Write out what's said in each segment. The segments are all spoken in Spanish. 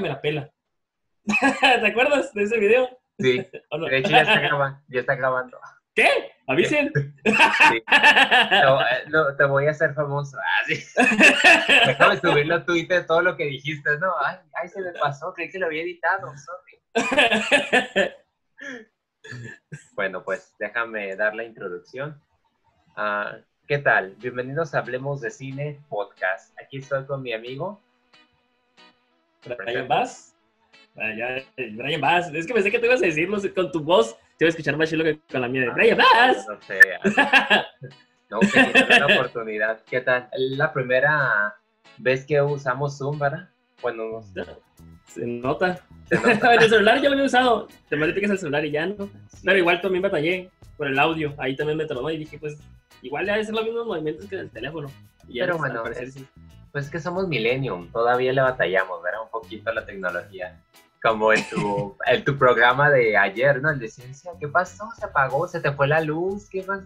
me la pela. ¿Te acuerdas de ese video? Sí. ¿O no? De hecho, ya está grabando. Ya está grabando. ¿Qué? ¿Avisen? Sí. No, eh, no, te voy a hacer famoso. Ah, sí. Déjame subirlo a Twitter todo lo que dijiste. No, ay, ay, se me pasó. Creí que lo había editado. Sorry. Bueno, pues déjame dar la introducción. Ah, ¿Qué tal? Bienvenidos a Hablemos de Cine Podcast. Aquí estoy con mi amigo. Brian Bass. Brian, Brian Bass. Es que pensé que te ibas a decirlo con tu voz. Te iba a escuchar más chilo que con la mía de Brian Bass. No sé. ah, No, que la oportunidad. ¿Qué tal? La primera vez que usamos Zoom, ¿verdad? Bueno, no sé. Se nota. Se nota. el celular ya lo había usado. Te modificas el celular y ya no. Pero igual también batallé por el audio. Ahí también me tronó y dije, pues, igual ya debe ser los mismos movimientos que del teléfono. Y ya, Pero pues, bueno, parecer es- sí. Pues es que somos millennium, todavía le batallamos, ¿verdad? Un poquito a la tecnología. Como en tu, en tu programa de ayer, ¿no? El de ciencia. ¿Qué pasó? ¿Se apagó? ¿Se te fue la luz? ¿Qué pasó?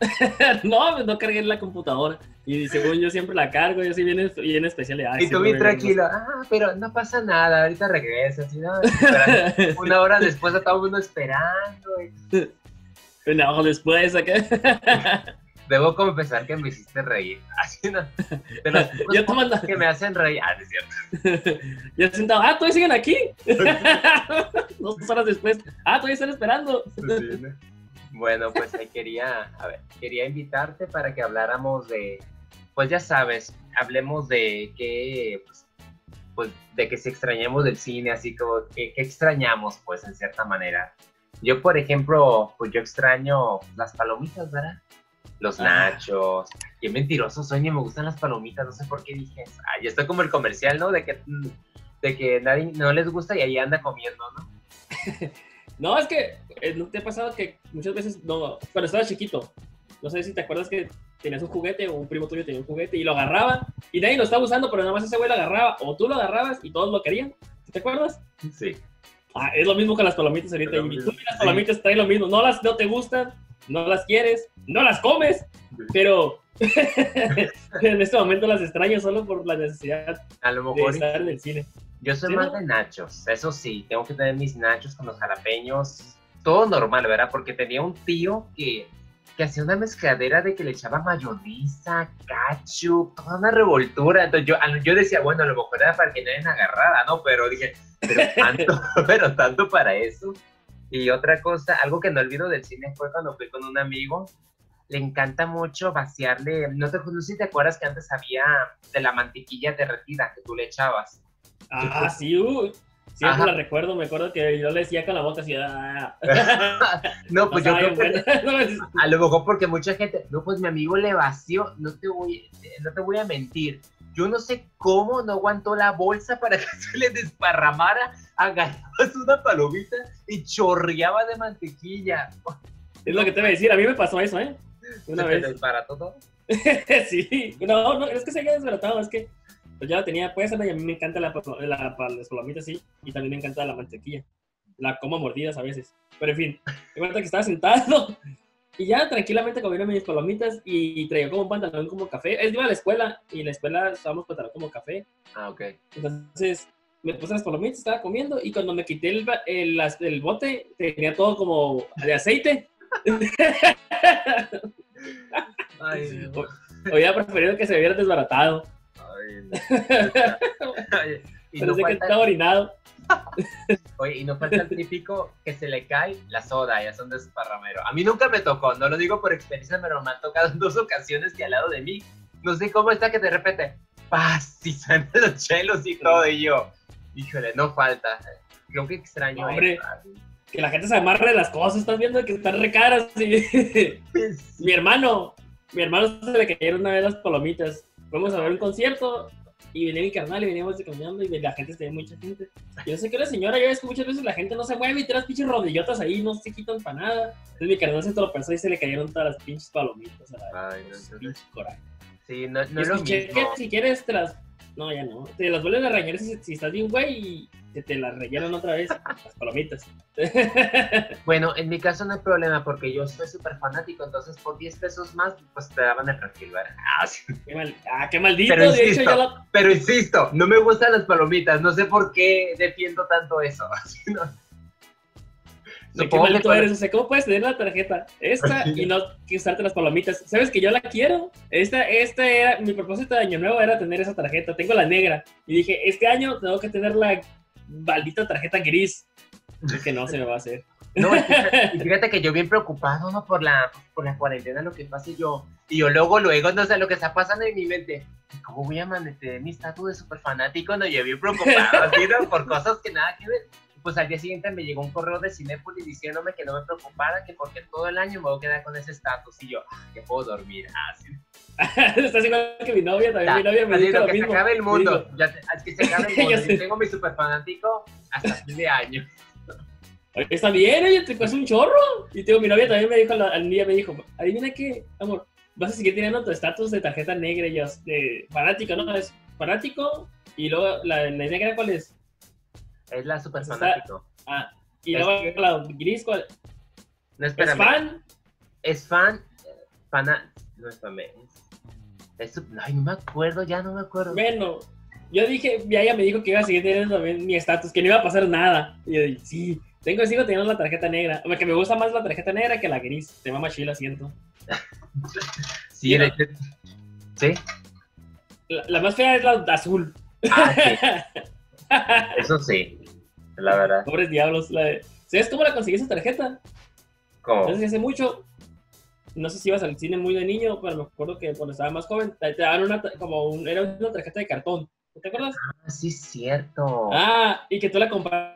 no, pues, no cargué la computadora. Y según yo siempre la cargo, yo soy bien, bien especial. ay, y tú bien tranquilo. Ah, pero no pasa nada, ahorita regresas. ¿sí? ¿no? Una hora después a todo el mundo esperando. y- No, después acá. Debo confesar que me hiciste reír. Así no. De los Yo que me hacen reír. Ah, es cierto. Yo sentado, ah, todavía siguen aquí. Dos horas después, ah, todavía están esperando. Bueno, pues ahí quería, a ver, quería invitarte para que habláramos de, pues ya sabes, hablemos de que, pues, pues, de que si extrañamos del cine, así como que, que extrañamos, pues, en cierta manera. Yo, por ejemplo, pues yo extraño las palomitas, ¿verdad? Los nachos. Qué mentiroso soy, ni me gustan las palomitas, no sé por qué dije. Ay, estoy como el comercial, ¿no? De que, de que nadie no les gusta y ahí anda comiendo, ¿no? No, es que eh, no te ha pasado que muchas veces, no, cuando estaba chiquito, no sé si te acuerdas que tenías un juguete o un primo tuyo tenía un juguete y lo agarraba y nadie lo estaba usando, pero nada más ese güey lo agarraba o tú lo agarrabas y todos lo querían. ¿Te acuerdas? Sí. Ah, es lo mismo con las palomitas ahorita. Y tú y las sí. palomitas traen lo mismo. No las no te gustan, no las quieres, no las comes, pero en este momento las extraño solo por la necesidad A lo de mejor estar en el cine. Yo soy Sí, más ¿no? de nachos, eso sí, tengo que tener mis nachos con los jalapeños, todo normal, ¿verdad? Porque tenía un tío que, que hacía una mezcladera de que le echaba mayonesa, ketchup, toda una revoltura. Entonces yo, yo decía, bueno, a lo mejor era para que nadie me agarrara, ¿no? Pero dije, pero tanto, pero tanto para eso. Y otra cosa, algo que no olvido del cine fue cuando fui con un amigo, le encanta mucho vaciarle, no, te, no sé si te acuerdas que antes había de la mantequilla derretida que tú le echabas. Ah, sí, uh, siempre Ajá. la recuerdo. Me acuerdo que yo le decía con la boca así. Ah, no, pues yo creo que a lo mejor porque mucha gente, no, pues mi amigo le vació, no te voy, no te voy a mentir. Yo no sé cómo no aguantó la bolsa para que se le desparramara, agarrabas una palomita y chorreaba de mantequilla. es lo que te voy a decir. A mí me pasó eso, ¿eh? Una ¿Se te vez. desbarató todo? sí. No, no, es que se había desbaratado. Es que pues ya la tenía puesta y a mí me encanta la, la, las palomitas, sí. Y también me encanta la mantequilla. La como a mordidas a veces. Pero en fin, me cuenta que estaba sentado y ya tranquilamente comiendo mis palomitas y traía como un pantalón como café. Es iba a la escuela y en la escuela usábamos pantalón como café. Ah, ok. Entonces me puse las palomitas, estaba comiendo y cuando me quité el, el, el bote tenía todo como de aceite. Ay, no. Hubiera preferido que se hubiera desbaratado. Ay, no. Oye, y, no que falta, estaba orinado. oye, y no falta el típico que se le cae la soda, ya son desparramero. A mí nunca me tocó, no lo digo por experiencia, pero me han tocado en dos ocasiones que al lado de mí, no sé cómo está que de repente, ¡paz! y suenan los chelos y todo, y yo, híjole, no falta. Creo que extraño hombre. eso. Que la gente se amarre de las cosas, estás viendo que están re caras. sí. mi hermano, mi hermano se le cayeron una vez las palomitas. Fuimos a ver un concierto y venía mi carnal y veníamos caminando y la gente tenía mucha gente. Y no sé qué la señora, ya ves que muchas veces la gente no se mueve y las pinches rodillotas ahí, no se quitan para nada. Entonces mi carnal se tropezó y se le cayeron todas las pinches palomitas. A la Ay, no, pinche coraje. Sí, no, es lo mismo. que si quieres te las, No, ya no. Te las vuelven a regañar si, si estás bien, güey, y te, te las rellenan otra vez las palomitas. Bueno, en mi caso no hay problema porque yo soy súper fanático, entonces por 10 pesos más, pues te daban el refil, ¿verdad? Ah, sí. Qué mal- ah, qué maldito. Pero de hecho, insisto, ya la... Pero insisto, no me gustan las palomitas, no sé por qué defiendo tanto eso. así, ¿no? De qué Supongo que maldito con- eres. O sea, ¿cómo puedes tener la tarjeta esta y no usarte las palomitas? ¿Sabes que yo la quiero? Esta, esta era, mi propósito de año nuevo era tener esa tarjeta. Tengo la negra. Y dije, este año tengo que tener la maldita tarjeta gris. Y que no se me va a hacer. No, y fíjate, y fíjate que yo bien preocupado, ¿no? Por la, por la cuarentena, lo que pase yo. Y yo luego, luego, no sé, lo que está pasando en mi mente. ¿Cómo voy a mantener mi estatus de súper fanático? No, yo bien preocupado, ¿no? Por cosas que nada que ver. Pues al día siguiente me llegó un correo de Cinépolis diciéndome que no me preocupara, que porque todo el año me voy a quedar con ese estatus. Y yo, ah, que puedo dormir. Así. Estás igual que mi novia, también mi novia me dijo lo que mismo. se acabe el mundo. Ya que se acabe el mundo. Yo tengo mi súper fanático hasta fin de año. "Oye, Está bien, oye, te cuesta un chorro. Y tengo mi novia también me dijo, la- al día me dijo, adivina qué, amor, vas a seguir teniendo tu estatus de tarjeta negra y yo, de fanático, ¿no? Es fanático y luego la, la negra, ¿cuál es? Es la súper Está- fanático. Ah, y Es luego la gris, ¿cuál? No, ¿Es espérame. fan? Es fan, fana, no es fan, es, es ay, no me acuerdo, ya no me acuerdo. Bueno, yo dije, ya ella me dijo que iba a seguir teniendo mi estatus, que no iba a pasar nada. Y yo dije, sí, tengo, sigo teniendo la tarjeta negra. Que me gusta más la tarjeta negra que la gris. Se llama chila, siento. sí, sí, La, la más fea es la azul. ah, sí, eso sí, la verdad. Pobres diablos. la de- ¿Sabes cómo la conseguí esa tarjeta? Sé si hace mucho. No sé si ibas al cine muy de niño, pero me acuerdo que cuando estaba más joven te daban una, como un, era una tarjeta de cartón. ¿Te acuerdas? ah, sí, cierto. Ah, y que tú la comprabas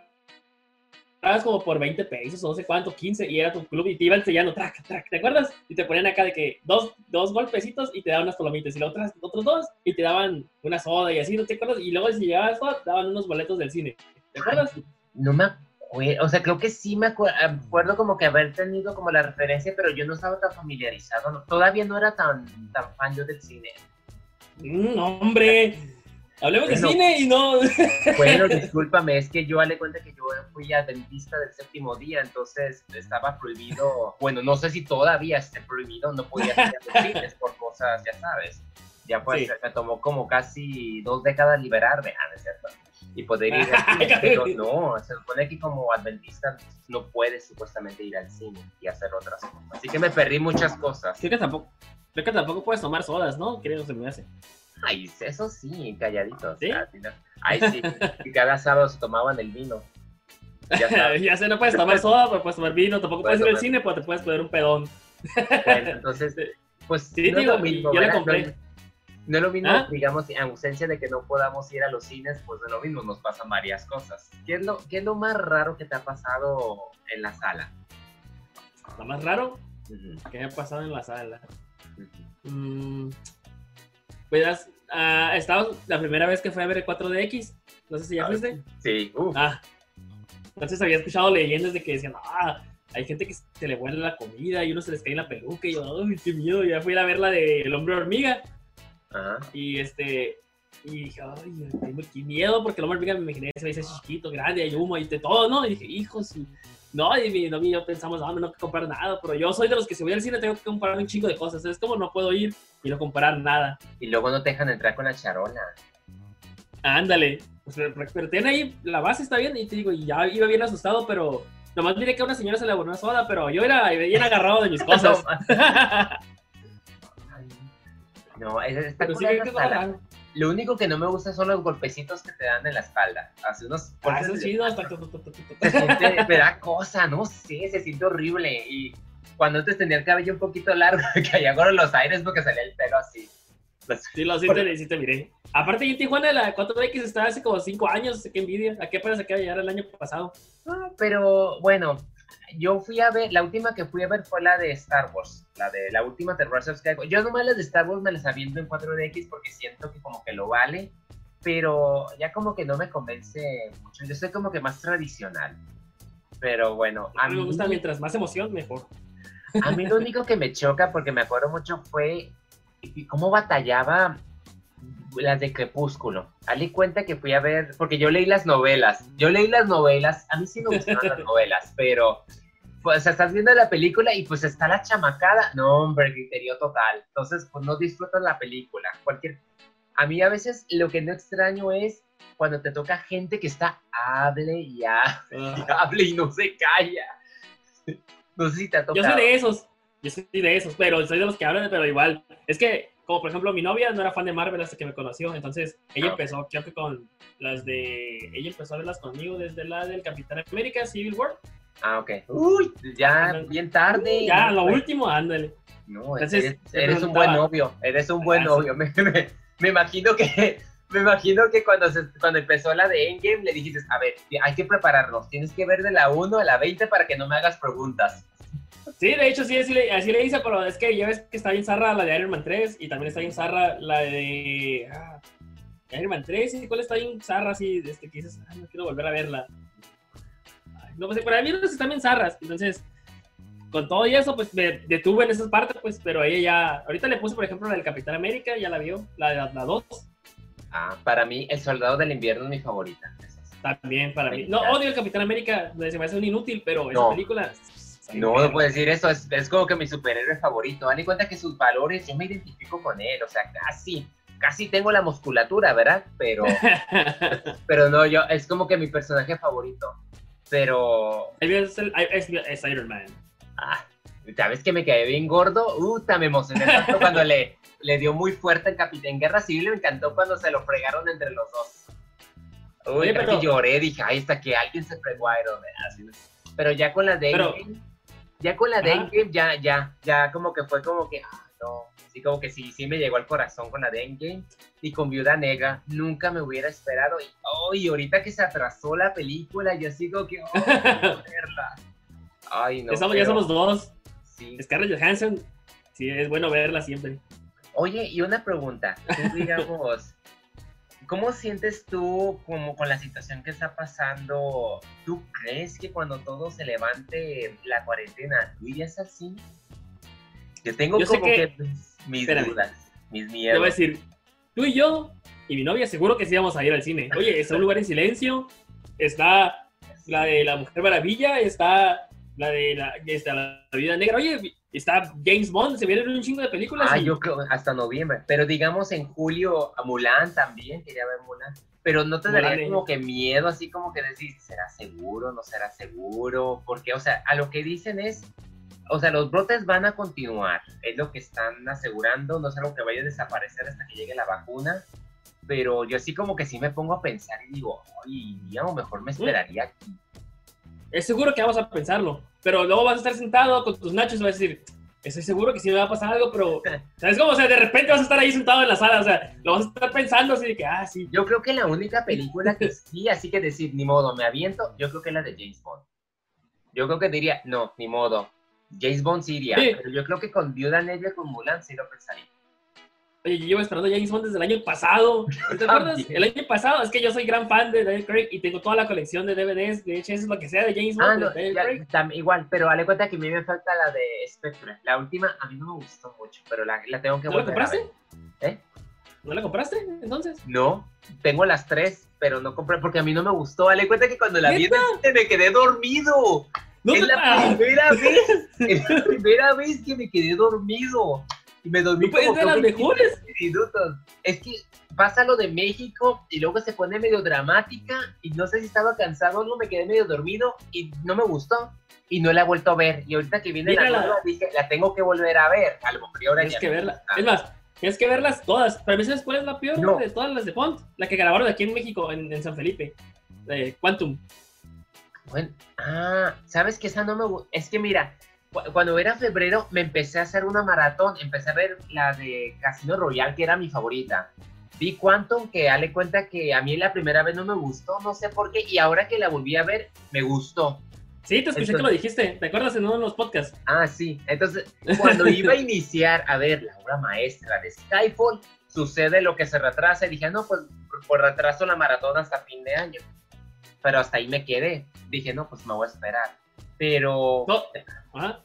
como por 20 pesos o no sé cuánto, 15, y era tu club y te iban sellando, track, track, ¿te acuerdas? Y te ponían acá de que dos, dos golpecitos y te daban unas palomitas, y los otros, otros dos y te daban una soda y así, ¿no te acuerdas? Y luego si llegabas te daban unos boletos del cine. ¿Te acuerdas? No me acuerdo, o sea, creo que sí me acu- acuerdo como que haber tenido como la referencia, pero yo no estaba tan familiarizado, ¿no? todavía no era tan, tan fan yo del cine. Mm, hombre, hablemos Bueno. de cine y no... Bueno, discúlpame, es que yo le cuenta que yo fui a dentista del séptimo día, entonces estaba prohibido, bueno, no sé si todavía esté prohibido, no podía cines por cosas, ya sabes. Ya pues Sí. me tomó como casi dos décadas liberarme, ah, no es cierto, y poder ir al cine, pero no, se supone que como adventista no puedes supuestamente ir al cine y hacer otras cosas. Así que me perdí muchas cosas. Creo que tampoco, creo que tampoco puedes tomar sodas, ¿no? Creo que se me hace. Ay, eso sí, calladitos. ¿Sí? Ay, sí, y cada sábado se tomaban el vino. Ya ya sé, no puedes tomar soda, pero puedes tomar vino, tampoco Puedes puedes ir al cine, pero te puedes poner un pedón. Bueno, entonces, pues Sí, no digo, lo y mismo, yo ¿verdad? compré. No, no es lo mismo, ¿Ah? digamos, en ausencia de que no podamos ir a los cines, pues no es lo mismo, nos pasan varias cosas. ¿Qué es lo, qué es lo más raro que te ha pasado en la sala? Lo más raro Ujú, que me ha pasado en la sala. Mm, pues ah, estaba la primera vez que fui a ver el 4DX. No sé si ya Ah, fuiste. Sí, Ah. Entonces había escuchado leyendas de que decían, ah, hay gente que se le huele la comida y uno se les cae en la peluca. Y yo, ay, qué miedo. Ya fui a ver la de El Hombre Hormiga. Ajá. Y este. Y dije, ay, tengo qué miedo, porque hombre hormiga me imaginé se veía chiquito, grande, hay humo y de todo, ¿no? Y dije, hijos, y... no, y mi novio y yo pensamos, ah, no tengo que comprar nada, pero yo soy de los que si voy al cine tengo que comprar un chingo de cosas, es como no puedo ir y no comprar nada. Y luego no te dejan entrar con la charola. Ándale, pues, pero, ten ahí, la base está bien, y te digo, y ya iba bien asustado, pero nomás miré que a una señora se le abonó una soda, pero yo era bien agarrado de mis cosas. No, es, está pero sí que la. Lo único que no me gusta son los golpecitos que te dan en la espalda. Hace unos Ah, eso es chido, se siente, me da cosa, no sé, se siente horrible. Y cuando antes tenía el cabello un poquito largo, que con los aires porque salía el pelo así. Pues, Sí, lo te, sí te miré. Aparte, en Tijuana la 4X está hace como 5 años, qué envidia. ¿A qué apenas se de llegar el año pasado? ah, pero bueno, yo fui a ver, la última que fui a ver fue la de Star Wars, la de la última of Skywalker. Yo nomás las de Star Wars me las aviento en 4DX porque siento que como que lo vale, pero ya como que no me convence mucho. Yo soy como que más tradicional. Pero bueno, A mí me gusta mientras más emoción, mejor. A mí lo único que me choca, porque me acuerdo mucho, fue cómo batallaba las de Crepúsculo. Dale cuenta que fui a ver, porque yo leí las novelas. Yo leí las novelas, a mí sí me gustaron las novelas, pero pues estás viendo la película y pues está la chamacada. No, hombre, criterio total. Entonces, pues no disfrutas la película. Cualquier... A mí a veces lo que no extraño es cuando te toca gente que está hable y hable y no se calla. No sé si te ha tocado. Yo soy de esos, yo soy de esos, pero soy de los que hablan, pero igual. Es que, como por ejemplo, mi novia no era fan de Marvel hasta que me conoció, entonces ella empezó, creo que con las de. Ella empezó a verlas conmigo desde la del Capitán América, Civil War. Ah, ok. Uy, ya bien tarde. Ya, lo Pues, último, ándale. No, Entonces, eres, un buen novio, eres un buen Ah, novio. Me, me- me imagino que me imagino que cuando, se- cuando empezó la de Endgame le dijiste, a ver, hay que prepararnos, tienes que ver de la 1 a la 20 para que no me hagas preguntas. Sí, de hecho, sí, así le, así le hice, pero es que ya ves que está bien zarra la de Iron Man 3 y también está bien zarra la de. ah, Iron Man 3, ¿y cuál está bien zarra así? Este, que dices, "Ay, no quiero volver a verla. Ay, no, pues para mí no están bien zarras, entonces. Con todo y eso, pues me detuve en esas partes, pues, pero ella ya. Ahorita le puse, por ejemplo, la del Capitán América, ya la vio, la, la, la 2, Ah, para mí, El Soldado del Invierno es mi favorita. también para mí. No, odio el Capitán América, se me hace un inútil, pero esa No. película. Está No, no puedo decir eso, es, es como que mi superhéroe favorito. Dan en cuenta que sus valores, yo me identifico con él, o sea, casi, casi tengo la musculatura, ¿verdad? Pero, pero no, yo, es como que mi personaje favorito. Pero, El mío es, el- es- es Iron Man. Ah, ¿sabes que me quedé bien gordo? Uta, me emocioné tanto cuando le, le dio muy fuerte en Capitán Guerra Civil. Me encantó cuando se lo fregaron entre los dos. Uy, Oye, pero- lloré, dije, ay, hasta que alguien se fregó a Iron Man. así, ¿no? Pero ya con la de Pero- Endgame, ya con la de. Endgame, ya, ya, ya como que fue como que, ah, no, sí, como que sí, sí me llegó al corazón con la de Endgame. Y con Viuda Negra, nunca me hubiera esperado. Y, oh, y ahorita que se atrasó la película, yo sigo que, oh, verla. Ay, no. Estamos- ya somos dos. Sí. Scarlett Johansson, sí, es bueno verla siempre. Oye, y una pregunta. Tú, digamos, ¿cómo sientes tú como con la situación que está pasando? ¿Tú crees que cuando todo se levante la cuarentena, tú irías cine? Yo tengo Yo como que, que- mis Espérame. dudas, mis Te voy a miedos. decir, tú y yo y mi novia seguro que sí vamos a ir al cine. Oye, está un lugar en silencio, está la de la Mujer Maravilla, está la de la, está la Vida Negra. Oye, está James Bond, se vienen un chingo de películas. Ah, y- yo creo hasta noviembre. Pero digamos en julio, a Mulan también, quería ver Mulan. Pero no te Mulan, daría como que miedo, así como que decir, ¿será seguro? ¿No será seguro? Porque, o sea, a lo que dicen es, o sea, los brotes van a continuar, es lo que están asegurando, no es algo que vaya a desaparecer hasta que llegue la vacuna. Pero yo así como que sí me pongo a pensar y digo, ay, a lo mejor me esperaría aquí. Es seguro que vamos a pensarlo, pero luego vas a estar sentado con tus nachos y vas a decir, estoy seguro que sí me va a pasar algo, pero, ¿sabes cómo? O sea, de repente vas a estar ahí sentado en la sala, o sea, lo vas a estar pensando así de que, ah, sí. Yo creo que la única película que sí, así que decir, ni modo, me aviento, yo creo que es la de James Bond. Yo creo que diría, no, ni modo. James Bond sí iría, Sí. pero yo creo que con Viuda Negra, con Mulan, sí lo pensaría. Oye, yo llevo esperando a James Bond desde el año pasado. ¿Te acuerdas? También. El año pasado, es que yo soy gran fan de Daniel Craig y tengo toda la colección de DVDs, de VHS, lo que sea de James Bond, Ah, de no, Daniel ya, Craig. tam- igual, pero dale cuenta que a mí me falta la de Spectre. La última, a mí no me gustó mucho, pero la, la tengo que ¿No la volver a compraste? ver. ¿Eh? ¿No la compraste entonces? No, tengo las tres, pero no compré porque a mí no me gustó. Dale cuenta que cuando la vi me quedé dormido. No es la ah, primera vez, es la primera vez que me quedé dormido. Y me dormí ¿No puedes como ver las mejores? 15 minutos. Es que pasa lo de México y luego se pone medio dramática y no sé si estaba cansado o no, me quedé medio dormido y no me gustó. Y no la he vuelto a ver. Y ahorita que viene la nueva, dije, la tengo que volver a ver. A lo mejor ahora Tienes ya que verla. gusta. Es más, tienes que verlas todas. Para mí, ¿sabes cuál es la peor No. de todas las de Font? La que grabaron aquí en México, en, en San Felipe. De Quantum. Bueno, ah, ¿sabes que esa no me gusta? Es que mira, cuando era febrero me empecé a hacer una maratón, empecé a ver la de Casino Royale, que era mi favorita. Vi Quantum, que dale cuenta que a mí la primera vez no me gustó, no sé por qué, y ahora que la volví a ver, me gustó. Sí, te escuché Entonces- que lo dijiste. ¿Te acuerdas en uno de los podcasts? Ah, sí. Entonces, cuando iba a iniciar a ver la obra maestra de Skyfall, sucede lo que se retrasa y dije, no, pues por retraso la maratón hasta fin de año. Pero hasta ahí me quedé. Dije, no, pues me voy a esperar. Pero... No. Ah,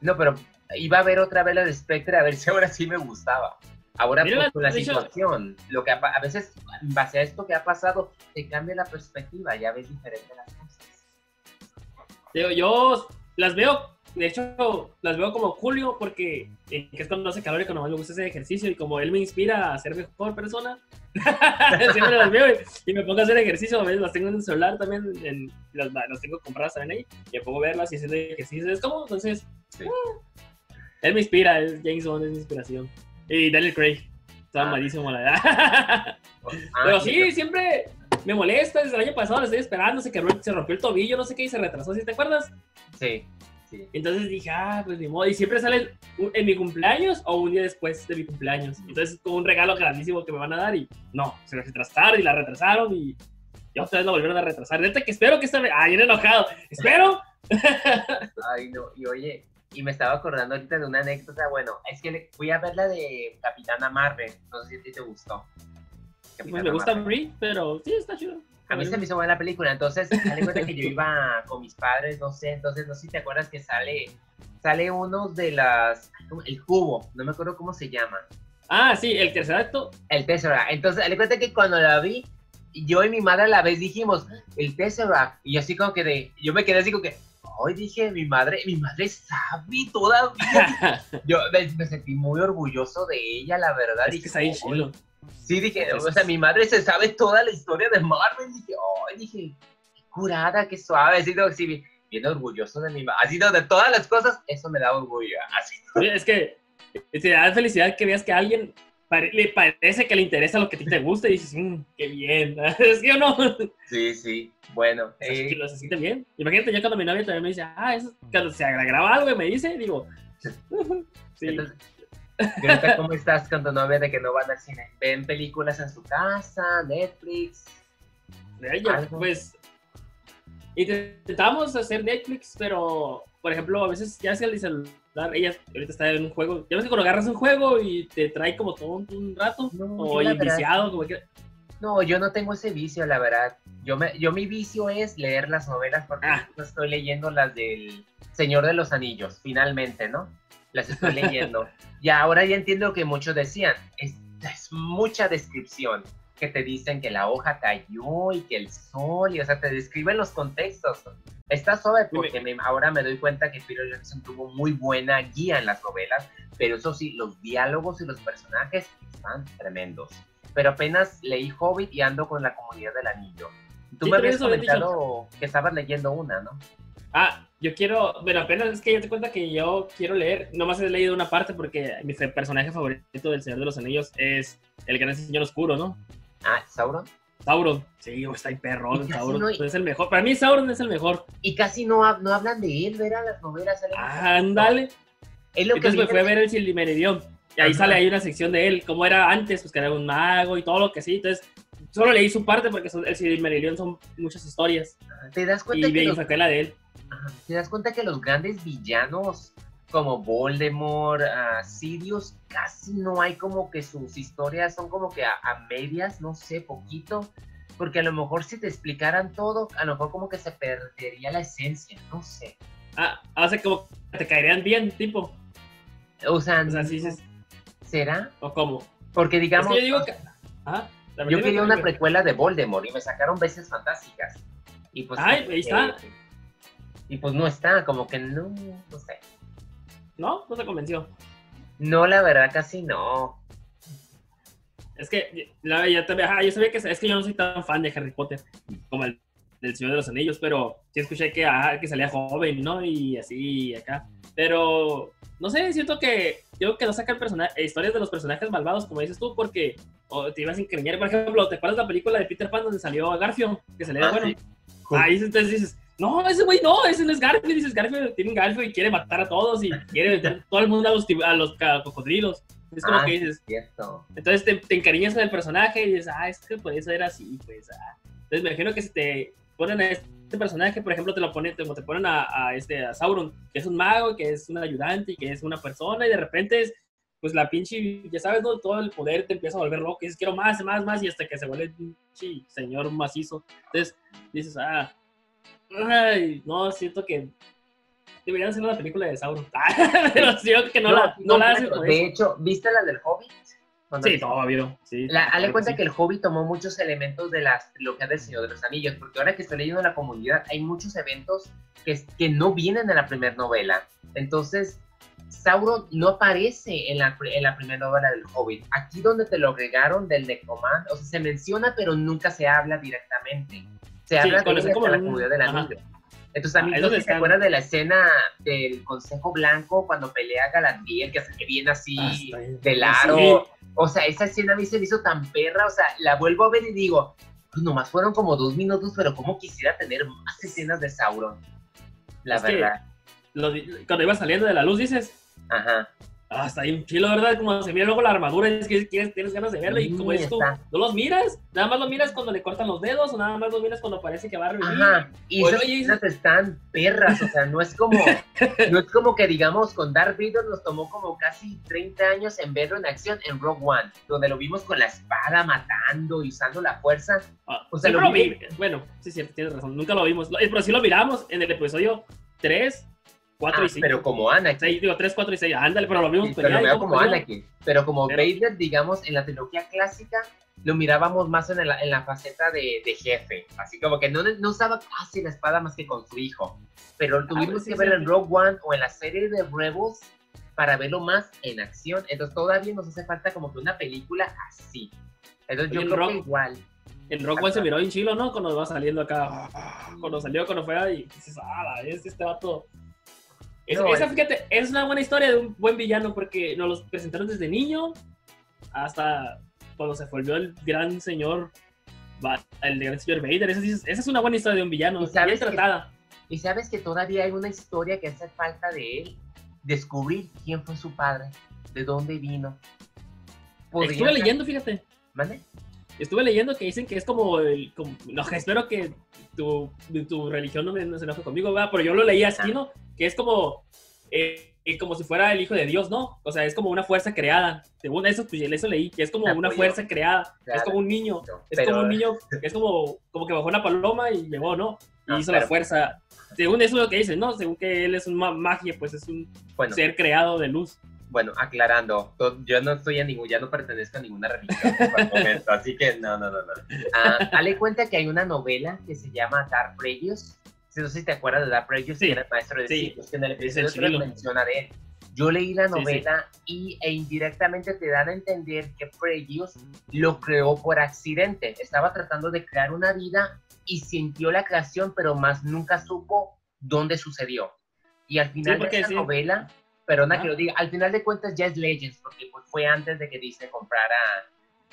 No, pero iba a ver otra vez la de Spectre a ver si ahora sí me gustaba. Ahora, pues, con la situación, lo que a, veces, en base a esto que ha pasado, te cambia la perspectiva, ya ves diferente las cosas. yo las veo de hecho, las veo como Julio porque eh, que es cuando hace calor y cuando más me gusta ese ejercicio y como él me inspira a ser mejor persona, siempre las veo y, me pongo a hacer ejercicio, las tengo en el celular también, en, las, las, tengo compradas también ahí, y me pongo a verlas y hacer ejercicio, es como, entonces, ah, él me inspira, es James Bond es mi inspiración. Y Daniel Craig, está ah. malísimo la verdad. Ah, Pero sí, siempre me molesta, desde el año pasado la estoy esperando, se, quebró, se rompió el tobillo, no sé qué, y se retrasó, ¿sí te acuerdas? Sí. Entonces dije, ah, pues ni modo. Y siempre sale en mi cumpleaños o un día después de mi cumpleaños. Entonces, como un regalo grandísimo que me van a dar. Y no, se me retrasaron y la retrasaron. Y, y otra vez la volvieron a retrasar. Neta que espero que esta vez. Ay, enojado. Espero. Ay, no. Y oye, y me estaba acordando ahorita de una anécdota. Bueno, es que fui a ver la de Capitana Marvel. No sé si a ti te gustó. pues me gusta Brie, pero sí, está chido. A mí se me hizo buena la película, entonces, me cuenta que yo iba con mis padres, no sé, entonces, no sé si te acuerdas que sale, sale uno de las, el cubo, no me acuerdo cómo se llama. Ah, sí, el tercer acto. El Tesseract, entonces, me cuenta que cuando la vi, yo y mi madre a la vez dijimos, el Tesseract, y así como que de, yo me quedé así como que, hoy dije, mi madre, mi madre sabe todavía. yo me, sentí muy orgulloso de ella, la verdad. Es que está ahí chulo. Sí, dije, o sea, mi madre se sabe toda la historia de Marvel. Dije, oh, dije, qué curada, qué suave. Así, sí, bien orgulloso de mi madre. Así, de todas las cosas, eso me da orgullo. Así. Es que te da felicidad que veas que a alguien le parece que le interesa lo que a ti te gusta y dices, mmm, qué bien. ¿Es que o no? Sí, sí. Bueno. Eh... lo se siente bien. Imagínate, yo cuando mi novia también me dice, ah, eso, cuando se graba algo y me dice, digo, sí. ¿Cómo estás con tu novia de que no van al cine? ¿Ven películas en su casa, Netflix? Ella, pues intentamos hacer Netflix, pero por ejemplo, a veces ya es el celular, ella ahorita está en un juego. Ya ves que cuando agarras un juego y te trae como todo un, rato, o viciado, como que. No, yo no tengo ese vicio, la verdad. Yo, me, yo mi vicio es leer las novelas porque ah. estoy leyendo las del Señor de los Anillos, finalmente, ¿no? Las estoy leyendo. y ahora ya entiendo lo que muchos decían. Es, es, mucha descripción que te dicen que la hoja cayó y que el sol, y o sea, te describen los contextos. Está suave porque ahora me doy cuenta que Peter Jackson tuvo muy buena guía en las novelas, pero eso sí, los diálogos y los personajes están tremendos. Pero apenas leí Hobbit y ando con la comunidad del anillo. Tú me habías comentado que estabas leyendo una, ¿no? Ah, yo quiero, bueno, apenas es que ya te cuenta que yo quiero leer, nomás he leído una parte porque mi personaje favorito del Señor de los Anillos es el gran señor oscuro, ¿no? Ah, Sauron. Sauron, sí, está ahí perrón, Sauron es el mejor. Para mí Sauron es el mejor. Y casi no, no hablan de él, ¿verdad? Las novelas. Ándale. Entonces me fue a ver el Silmarillion. Y ahí sale ahí una sección de él, como era antes, pues que era un mago y todo lo que sí. Entonces, solo leí su parte porque el Silmarillion son muchas historias. ¿Te das cuenta? Y que saqué la de él te das cuenta que los grandes villanos como Voldemort, uh, Sirius, casi no hay como que sus historias son como que a, medias, no sé, poquito, porque a lo mejor si te explicaran todo, a lo mejor como que se perdería la esencia, no sé. Ah, hace como que te caerían bien, tipo. O sea, ¿será? ¿O cómo? Porque digamos... yo digo que... Ah, yo quería una precuela de Voldemort y me sacaron veces fantásticas. Y pues... Ay, ahí está. Y pues no está, como que no, no sé. ¿No? ¿No te convenció? No, la verdad, casi no. Es que la, ya te, yo sabía que es que yo no soy tan fan de Harry Potter como el del Señor de los Anillos, pero sí escuché que, ah, que salía joven, ¿no? Y así acá. Pero no sé, siento que yo que no sacan historias de los personajes malvados, como dices tú, porque te ibas a encariñar. Por ejemplo, ¿te acuerdas la película de Peter Pan donde salió Garfield? Que salía ah, bueno. Ahí entonces dices, no, ese güey no, ese no es Garfield. Dices, Garfield tiene un Garfield y quiere matar a todos y quiere meter todo el mundo a los, a los cocodrilos. Es como ah, que dices. Cierto. Entonces te, te, encariñas con el personaje y dices, ah, es que puede ser así, pues. Ah. Entonces me imagino que si te ponen a este personaje, por ejemplo, te lo ponen, te, te ponen a, a, este, a Sauron, que es un mago, que es un ayudante y que es una persona, y de repente es, pues la pinche, ya sabes, ¿no? todo el poder te empieza a volver loco, y dices, quiero más, más, más, y hasta que se vuelve pinche señor macizo. Entonces dices, ah, Ay, no, siento que deberían hacer una película de Sauron. Pero siento que no, la, no, la hacen. De hecho, ¿viste la del Hobbit? Sí, todo ha habido. Sí, la, cuenta que el Hobbit tomó muchos elementos de la trilogía del Señor de los Anillos, porque ahora que estoy leyendo la comunidad hay muchos eventos que, que no vienen de la primera novela. Entonces, Sauron no aparece en la, en la primera novela del Hobbit. Aquí donde te lo agregaron del Necromant, o sea, se menciona, pero nunca se habla directamente. Se habla de la comunidad del anillo. Entonces también ah, se acuerdan de la escena del Consejo Blanco cuando pelea Galadriel, que, que viene así ah, del aro. O sea, esa escena a mí se me hizo tan perra, o sea, la vuelvo a ver y digo, pues nomás fueron como dos minutos, pero como quisiera tener más escenas de Sauron. La verdad. cuando iba saliendo de la luz dices, Ajá. Ah, está bien chilo, ¿verdad? Como se mira luego la armadura, es que tienes ganas de verla y como es tú, no los miras, nada más lo miras cuando le cortan los dedos o nada más lo miras cuando parece que va a revivir. Ajá, y esas están perras, o sea, no es como, no es como que digamos con Darth Vader nos tomó como casi 30 años en verlo en acción en Rogue One, donde lo vimos con la espada matando y usando la fuerza. Ah, o sea, lo, vi, bueno, sí, sí, tienes razón, nunca lo vimos, pero sí lo miramos en el episodio 3 4 y ah, 5. Pero como Anakin. 6, digo 3, 4 y 6. Ándale, pero lo vimos sí, Pero lo veo como Anakin. Pero como Vader, digamos, en la trilogía clásica, lo mirábamos más en la, en la faceta de, de, jefe. Así como que no, no, usaba casi la espada más que con su hijo. Pero ah, tuvimos que ver en Rogue One o en la serie de Rebels para verlo más en acción. Entonces todavía nos hace falta como que una película así. Entonces yo creo Rock, que igual. En Rogue One se miró bien chilo, ¿no? Cuando va saliendo acá. Cuando salió, cuando fue ahí. Dices, ah, este, este vato esa, fíjate, es una buena historia de un buen villano porque nos los presentaron desde niño hasta cuando se volvió el gran señor, el gran señor Vader. Esa, es una buena historia de un villano, ¿Y sabes tratada. Que, y sabes que todavía hay una historia que hace falta de él, descubrir quién fue su padre, de dónde vino. Estuve leyendo, fíjate. ¿Mande? Estuve leyendo que dicen que es como el. no, espero que tu, tu religión no, me, no se enoje conmigo, ¿verdad? pero yo lo leí así, ¿no? Que es como. Eh, como si fuera el hijo de Dios, ¿no? O sea, es como una fuerza creada. Según eso, pues eso leí, que es como una fuerza creada. Es como un niño. Es como un niño, es como, como que bajó una paloma y llegó, ¿no? Y hizo la fuerza. Según eso es lo que dicen, ¿no? Según que él es una magia, pues es un ser creado de luz bueno, aclarando, yo no estoy en ningún, ya no pertenezco a ninguna religión momento, así que no, no, no, no. Ah, dale cuenta que hay una novela que se llama Dark Previous. No sé si te acuerdas de Dark Previous, que era el maestro de sí, que en el episodio menciona de él. Yo leí la novela y e indirectamente te dan a entender que Previous lo creó por accidente. Estaba tratando de crear una vida y sintió la creación, pero más nunca supo dónde sucedió. Y al final de esa novela perdona que lo diga, al final de cuentas ya es Legends, porque pues, fue antes de que Disney comprara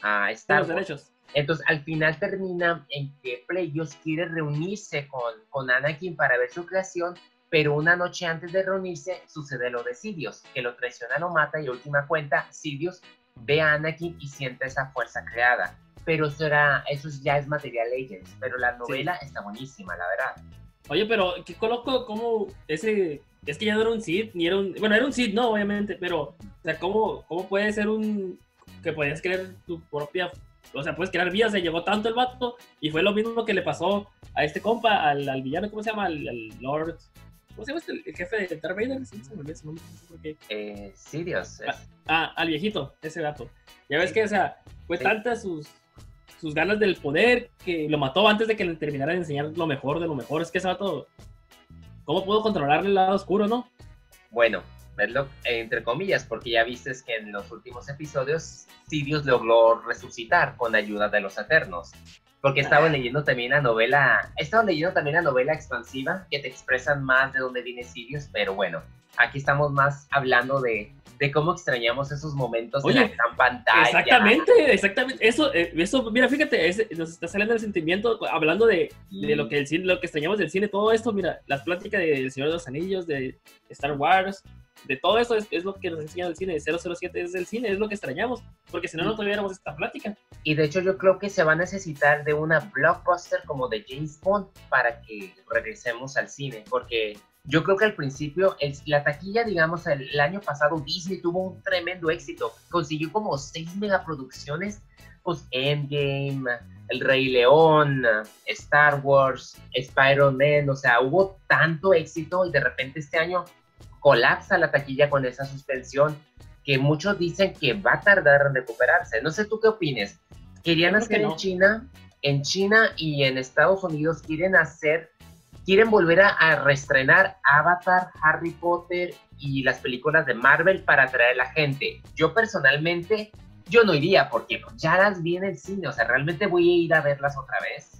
a Star Wars. Derechos. Entonces al final termina en que Pleios quiere reunirse con, con Anakin para ver su creación, pero una noche antes de reunirse sucede lo de Sidious, que lo traiciona, lo mata y última cuenta, Sidious ve a Anakin y siente esa fuerza creada. Pero eso, era, eso ya es material Legends, pero la novela está buenísima, la verdad. Oye, pero qué coloco como ese es que ya no era un Sith, ni era un. Bueno, era un Sith, no, obviamente, pero. O sea, ¿cómo, cómo puede ser un. que podías crear tu propia. O sea, puedes crear vías, se llegó tanto el vato, y fue lo mismo que le pasó a este compa, al, al villano, ¿cómo se llama? Al, Lord. ¿Cómo se llama este, el jefe de Darth Vader? Sí, se me olvidó su nombre, no sé por qué. Eh, Sirius. Ah, ah, al viejito, ese gato. Ya ves que, o sea, fue tanta sus, sus ganas del poder que lo mató antes de que le terminara de enseñar lo mejor de lo mejor. Es que ese vato ¿Cómo puedo controlar el lado oscuro, no? Bueno, verlo entre comillas, porque ya viste que en los últimos episodios Sidious logró resucitar con ayuda de los Eternos. Porque estaba ah. leyendo también la novela, he estado leyendo también la novela expansiva que te expresan más de dónde viene Sidious, pero bueno, aquí estamos más hablando de de cómo extrañamos esos momentos en la gran pantalla. Exactamente, exactamente. Eso, eh, eso mira, fíjate, nos está saliendo el sentimiento, hablando de, de, lo que el cine, lo que extrañamos del cine, todo esto, mira, las pláticas del Señor de los Anillos, de Star Wars, de todo eso es, es, lo que nos enseña el cine, 007 es el cine, es lo que extrañamos, porque si no, no tuviéramos esta plática. Y de hecho yo creo que se va a necesitar de una blockbuster como de James Bond para que regresemos al cine, porque yo creo que al principio la taquilla, digamos, el, año pasado Disney tuvo un tremendo éxito. Consiguió como seis megaproducciones, pues Endgame, El Rey León, Star Wars, Spider-Man, o sea, hubo tanto éxito y de repente este año colapsa la taquilla con esa suspensión. que muchos dicen que va a tardar en recuperarse. No sé tú qué opines. Querían hacer en China, en China y en Estados Unidos quieren hacer, quieren volver a, a reestrenar Avatar, Harry Potter y las películas de Marvel para atraer a la gente. Yo personalmente, yo no iría porque ya las vi en el cine, o sea, realmente voy a ir a verlas otra vez.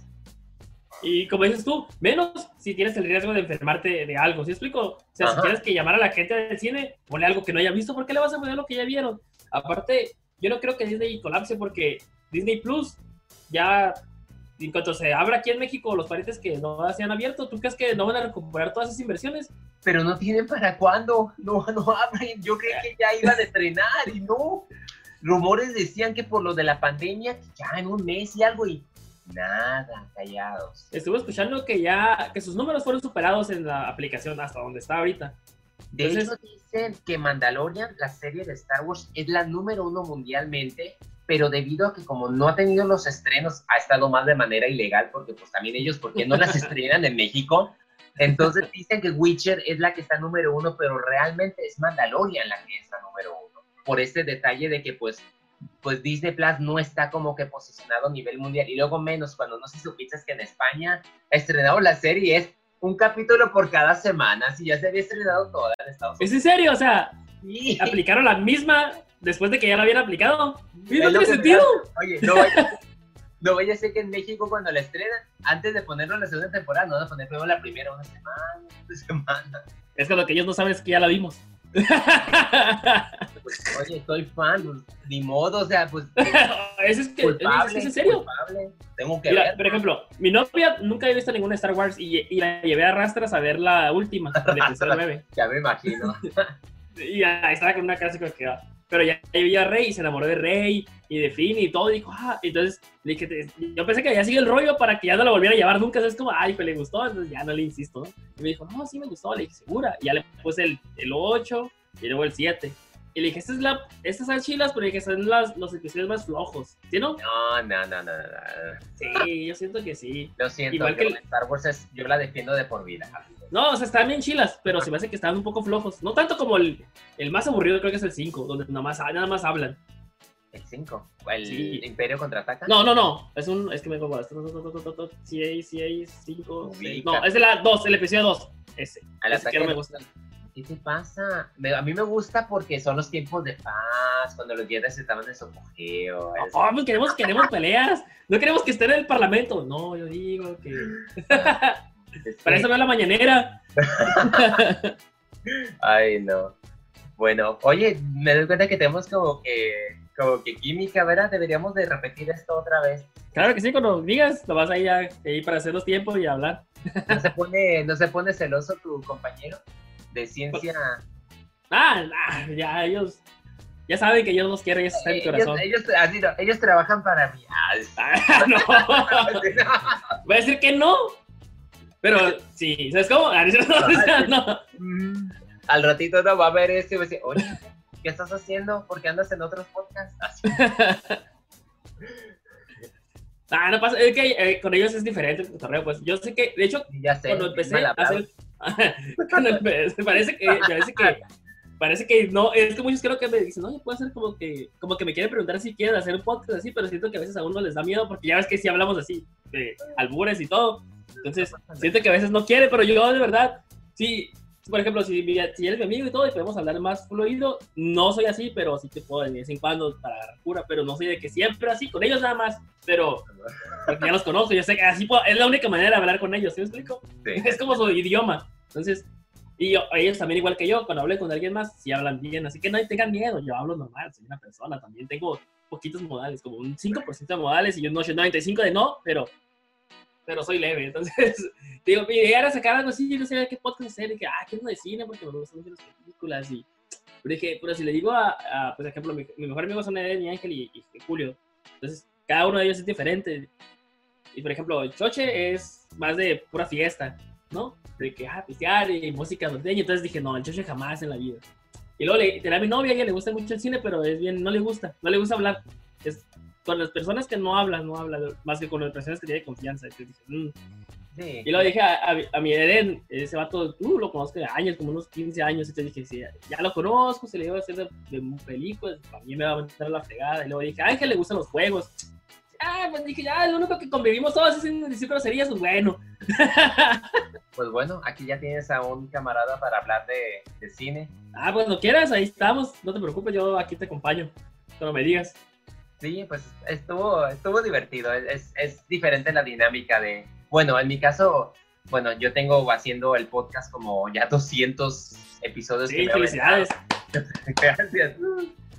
Y como dices tú, menos si tienes el riesgo de enfermarte de algo. ¿Sí explico? O sea, si tienes que llamar a la gente del cine, ponle algo que no haya visto, ¿por qué le vas a poner lo que ya vieron? Aparte, yo no creo que Disney colapse porque Disney Plus ya, en cuanto se abra aquí en México, los parientes que no se han abierto, ¿tú crees que no van a recuperar todas esas inversiones? Pero no tienen para cuándo, no, no abren. Yo creí que ya iban a estrenar y no. Rumores decían que por lo de la pandemia, ya en un mes y algo, y Nada, callados. Estuve escuchando que ya, que sus números fueron superados en la aplicación hasta donde está ahorita. De hecho, dicen que Mandalorian, la serie de Star Wars, es la número uno mundialmente, pero debido a que como no ha tenido los estrenos, ha estado más de manera ilegal, porque pues también ellos, porque no las estrenan en México? Entonces dicen que Witcher es la que está número uno, pero realmente es Mandalorian la que está número uno. Por este detalle de que pues pues Disney Plus no está como que posicionado a nivel mundial. Y luego menos cuando no si supiste que en España ha estrenado la serie, es un capítulo por cada semana, si ya se había estrenado toda en Estados Unidos. ¿Es en serio? O sea, aplicaron la misma después de que ya la habían aplicado. no tiene sentido. Oye, no vaya, no vaya a ser que en México cuando la estrenan, antes de ponerlo en la segunda temporada, no van a poner primero la primera una semana, una semana. Es que lo que ellos no saben es que ya la vimos. Pues, oye, soy fan, pues, ni modo, o sea, pues. ¿Eso es, que, ¿es en serio? Tengo que ver. Por ejemplo, mi novia nunca había visto ninguna Star Wars y, la llevé a rastras a ver la última, Ya me imagino. y ahí estaba con una casa que pero ya vio a Rey y se enamoró de Rey y de Finn y todo. Y dijo, ah, entonces le dije, yo pensé que ya sigue el rollo para que ya no lo volviera a llevar nunca. Es como, ay, pues le gustó, entonces ya no le insisto. Y me dijo, no, sí me gustó. Le dije, segura. Y ya le puse el, el 8 y luego el 7. Y le dije, estas, la, estas son chilas, pero dije, son las, los episodios más flojos. ¿Sí, no? No, no, no, no, no. Sí, yo siento que sí. Lo siento, Igual que Star Wars es, yo la defiendo de por vida. No, o sea, están bien chilas, pero se me hace que están un poco flojos. No tanto como el, el más aburrido, creo que es el 5, donde nada más, nada más hablan. ¿El 5? ¿El Imperio contraataca? No, no, no. Es un. Es que me pongo. 6, 6, 5. No, es de la 2, el episodio 2. Ese. Al ese que no me gusta. ¿Qué te pasa? a mí me gusta porque son los tiempos de paz, cuando los Jedi estaban en su apogeo. Oh, pues queremos, queremos peleas. No queremos que estén en el parlamento. No, yo digo que. Para eso veo la mañanera. Ay, no. Bueno, oye, me doy cuenta que tenemos como que, como que química, ¿verdad? Deberíamos de repetir esto otra vez. Claro que sí, cuando digas, lo vas a ir ahí para hacer los tiempos y hablar. ¿No se pone, no se pone celoso tu compañero de ciencia? Ah, ya ellos ya saben que yo los quiero y eso está en mi corazón. Ellos, así no, ellos trabajan para mí. Ah, no. Voy a decir que no, pero sí, ¿sabes cómo? no. Mm. Al ratito no va a ver esto y va a decir, oye, ¿qué estás haciendo? ¿Por qué andas en otros podcasts? ah, no pasa, es que eh, con ellos es diferente el pues yo sé que, de hecho, cuando empecé a hacer, parece que, parece que, parece que no, es que muchos creo que me dicen, oye, puede ser como que, como que me quieren preguntar si quieren hacer un podcast así, pero siento que a veces a uno les da miedo porque ya ves que si hablamos así, de albures y todo, entonces, siento que a veces no quiere, pero yo de verdad, sí, por ejemplo, si, si eres mi amigo y todo y podemos hablar más fluido, no soy así, pero sí te puedo de vez en cuando para agarrar cura, pero no soy de que siempre así, con ellos nada más, pero porque ya los conozco, yo sé que así es la única manera de hablar con ellos, ¿sí me explico? Es como su idioma, entonces, y yo, ellos también igual que yo, cuando hablé con alguien más, sí hablan bien, así que no tengan miedo, yo hablo normal, soy una persona, también tengo poquitos modales, como un 5% de modales y yo no 95 de no, pero pero soy leve. Entonces, digo, mi idea era sacar algo así, yo no sabía qué podcast hacer, y dije, ah, quiero de cine porque me gustan mucho las películas, y pero dije, pero si le digo a, a por ejemplo, mi, mi mejor amigo son Eden y Ángel y, Julio, entonces cada uno de ellos es diferente. Y por ejemplo, Choche es más de pura fiesta, ¿no? De que, ah, pistear y música norteña, entonces dije, no, el Choche jamás en la vida. Y luego le, tenía a mi novia, a ella le gusta mucho el cine, pero es bien, no le gusta, no le gusta hablar. Es, con las personas que no hablan, no hablan, más que con las personas que tienen confianza. Entonces, mm". Sí. Y luego dije a, a, mi Eden, ese vato, tú lo conozco de años, como unos 15 años, te dije, sí, ya lo conozco, se le iba a hacer de, de películas, para mí me va a meter a la fregada. Y luego dije, a Ángel le gustan los juegos. Ah, pues dije, ya, lo único que convivimos todos es en decir groserías, pues bueno. Pues bueno, aquí ya tienes a un camarada para hablar de, de cine. Ah, pues no quieras, ahí estamos, no te preocupes, yo aquí te acompaño, cuando me digas. Sí, pues estuvo, estuvo divertido, es, es diferente la dinámica de, bueno, en mi caso, bueno, yo tengo haciendo el podcast como ya 200 episodios. Sí, felicidades. Gracias.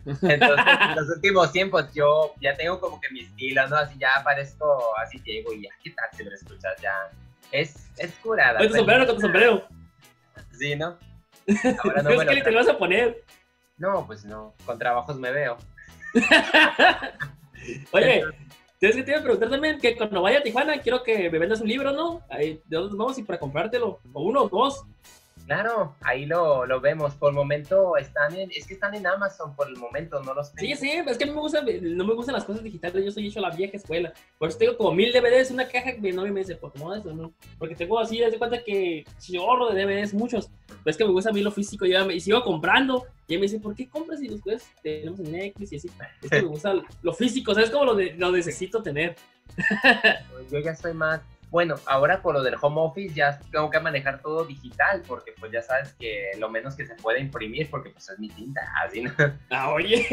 Entonces, en los últimos tiempos yo ya tengo como que mi estilo, ¿no? Así ya aparezco, así llego y ya, ¿qué tal si lo escuchas? Ya es, es curada. Con tu sombrero, con tu sombrero. Sí, ¿no? Ahora no ¿Qué te lo vas a poner? No, pues no, con trabajos me veo. Oye, tienes que te iba a preguntar también que cuando vaya a Tijuana quiero que me vendas un libro, ¿no? Ahí, ¿De dónde vamos y para comprártelo? O uno o dos. Claro, ahí lo, lo, vemos. Por el momento están en, es que están en Amazon por el momento, no los tengo. Sí, sí, es que no me, gusta, no me gustan las cosas digitales, yo soy hecho la vieja escuela. Por eso tengo como mil DVDs, una caja que mi novio me dice, ¿por qué no eso? No? Porque tengo así, de cuenta que chorro de DVDs, muchos. Pero es que me gusta a mí lo físico y, y sigo comprando. Y él me dice, ¿por qué compras y después tenemos en Netflix y así? Es que me gusta lo físico, ¿sabes? Como lo, lo necesito tener. yo ya estoy más bueno, ahora por lo del home office ya tengo que manejar todo digital, porque pues ya sabes que lo menos que se puede imprimir, porque pues es mi tinta, así, ¿no? Ah, oye.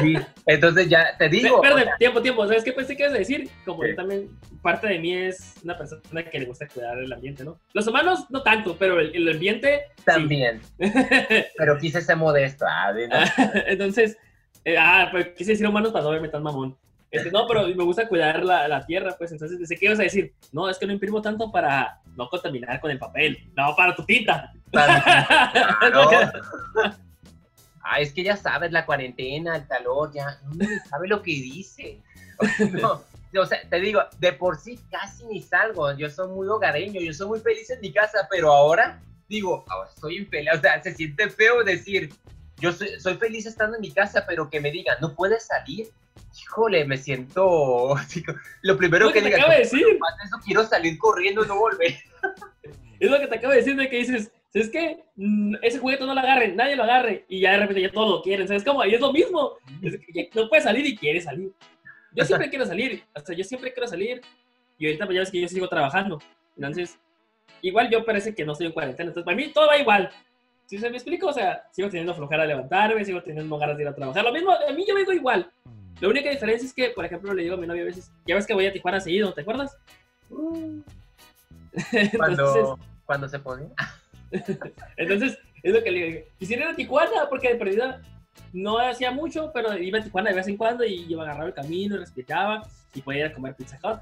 Sí, entonces ya te digo. Perdón, tiempo, tiempo, ¿sabes qué pensé que ibas a decir? Como yo también, parte de mí es una persona que le gusta cuidar el ambiente, ¿no? Los humanos no tanto, pero el, ambiente... También. pero quise ser modesto, ah, Entonces, eh, ah, pues quise decir humanos para no verme tan mamón. Este, no, pero me gusta cuidar la, la, tierra, pues entonces, sé qué ibas a decir. No, es que no imprimo tanto para no contaminar con el papel. No, para tu tinta. ah, es que ya sabes, la cuarentena, el calor, ya no sabe lo que dice. No, o sea, te digo, de por sí casi ni salgo. Yo soy muy hogareño, yo soy muy feliz en mi casa, pero ahora digo, ahora estoy infeliz. O sea, se siente feo decir, yo soy, soy feliz estando en mi casa, pero que me digan, no puedes salir híjole, me siento. Lo primero que, te acabo de decir. Eso quiero salir corriendo y no volver. Es lo que te acabo de decir, de que dices, ¿sabes qué? Mm, ese juguete no lo agarren, nadie lo agarre. Y ya de repente ya todos lo quieren, ¿sabes cómo? Y es lo mismo. no puedes salir y quieres salir. Yo siempre quiero salir, hasta yo siempre quiero salir. Y ahorita pues ya ves que yo sigo trabajando. Entonces, igual yo parece que no estoy en cuarentena. Entonces, para mí todo va igual. ¿Sí se me explico? O sea, sigo teniendo flojera de levantarme, sigo teniendo ganas de ir a trabajar. Lo mismo, a mí yo vengo igual. La única diferencia es que, por ejemplo, le digo a mi novia a veces, ya ves que voy a Tijuana seguido, ¿te acuerdas? cuando, cuando se pone. Entonces, es lo que le digo. Quisiera ir a Tijuana porque de perdida no hacía mucho, pero iba a Tijuana de vez en cuando y iba a agarrar el camino, respiraba y podía ir a comer pizza hut.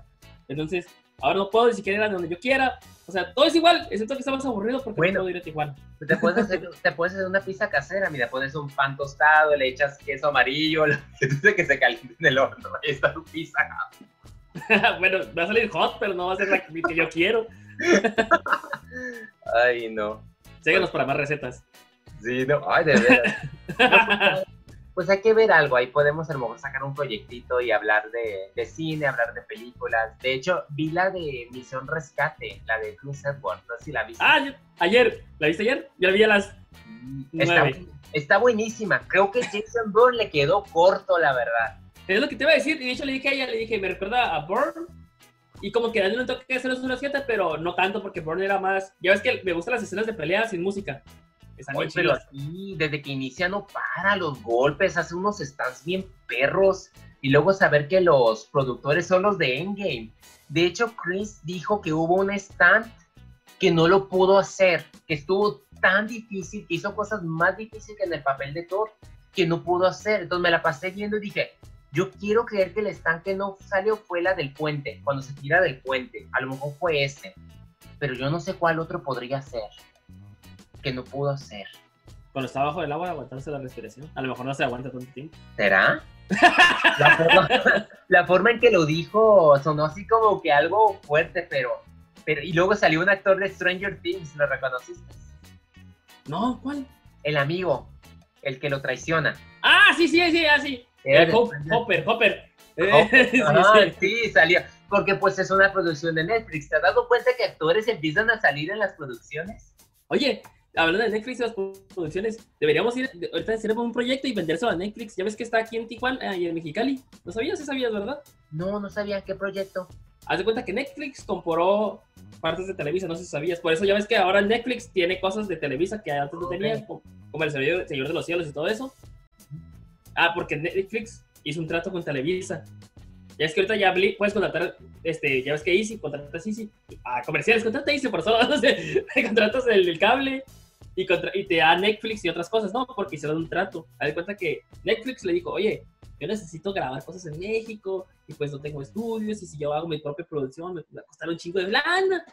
Entonces, ahora no puedo ni siquiera ir a donde yo quiera. O sea, todo es igual, excepto que está más aburrido porque no puedo ir a Tijuana. Te puedes, hacer, te puedes hacer una pizza casera, mira, pones un pan tostado, le echas queso amarillo, que se caliente en el horno, ahí está tu pizza. bueno, va a salir hot, pero no va a ser la que yo quiero. Ay, no. Síguenos para más recetas. Sí, no, ay, de verdad. Pues hay que ver algo, ahí podemos a lo mejor sacar un proyectito y hablar de, cine, hablar de películas. De hecho, vi la de Misión Rescate, la de Chris Edward, no sé si la viste. Ah, ayer, ¿la viste ayer? Yo la vi a las está, está, buenísima, creo que Jason Bourne le quedó corto, la verdad. Es lo que te iba a decir, y de hecho le dije a ella, le dije, me recuerda a Bourne, y como que darle un toque de hacer una siete, pero no tanto porque Bourne era más, ya ves que me gustan las escenas de pelea sin música. Oye, pero aquí, desde que inicia no para los golpes, hace unos stands bien perros. Y luego saber que los productores son los de Endgame. De hecho, Chris dijo que hubo un stand que no lo pudo hacer, que estuvo tan difícil, que hizo cosas más difíciles que en el papel de Thor, que no pudo hacer. Entonces me la pasé viendo y dije, yo quiero creer que el stand que no salió fue la del puente, cuando se tira del puente. A lo mejor fue ese, pero yo no sé cuál otro podría ser que no pudo hacer. Cuando está bajo el agua, aguantarse la respiración. A lo mejor no se aguanta tanto tiempo. ¿Será? la, forma, en que lo dijo sonó así como que algo fuerte, pero, pero. Y luego salió un actor de Stranger Things, ¿lo reconociste? No, ¿cuál? El amigo, el que lo traiciona. Ah, sí, sí, sí, así. Ah, Hopper, Hopper. Eh, sí, sí, salió. porque pues es una producción de Netflix. ¿Te has dado cuenta que actores empiezan a salir en las producciones? Oye, hablando de Netflix y las producciones, deberíamos ir ahorita a hacer un proyecto y vendérselo a Netflix. Ya ves que está aquí en Tijuana y en Mexicali. ¿No sabías? ¿Sí sabías, verdad? No, no sabía qué proyecto. Haz de cuenta que Netflix compró partes de Televisa, no sé si sabías. Por eso ya ves que ahora Netflix tiene cosas de Televisa que antes no tenía, como, el Señor, de los Cielos y todo eso. Ah, porque Netflix hizo un trato con Televisa. Ya es que ahorita ya puedes contratar, este, ya ves que Easy, contratas Easy, a comerciales, contrata Easy por solo, no sé, contratas el, cable y, y, te da Netflix y otras cosas, no, porque hicieron un trato. Haz de cuenta que Netflix le dijo, oye, yo necesito grabar cosas en México y pues no tengo estudios y si yo hago mi propia producción me va a costar un chingo de lana.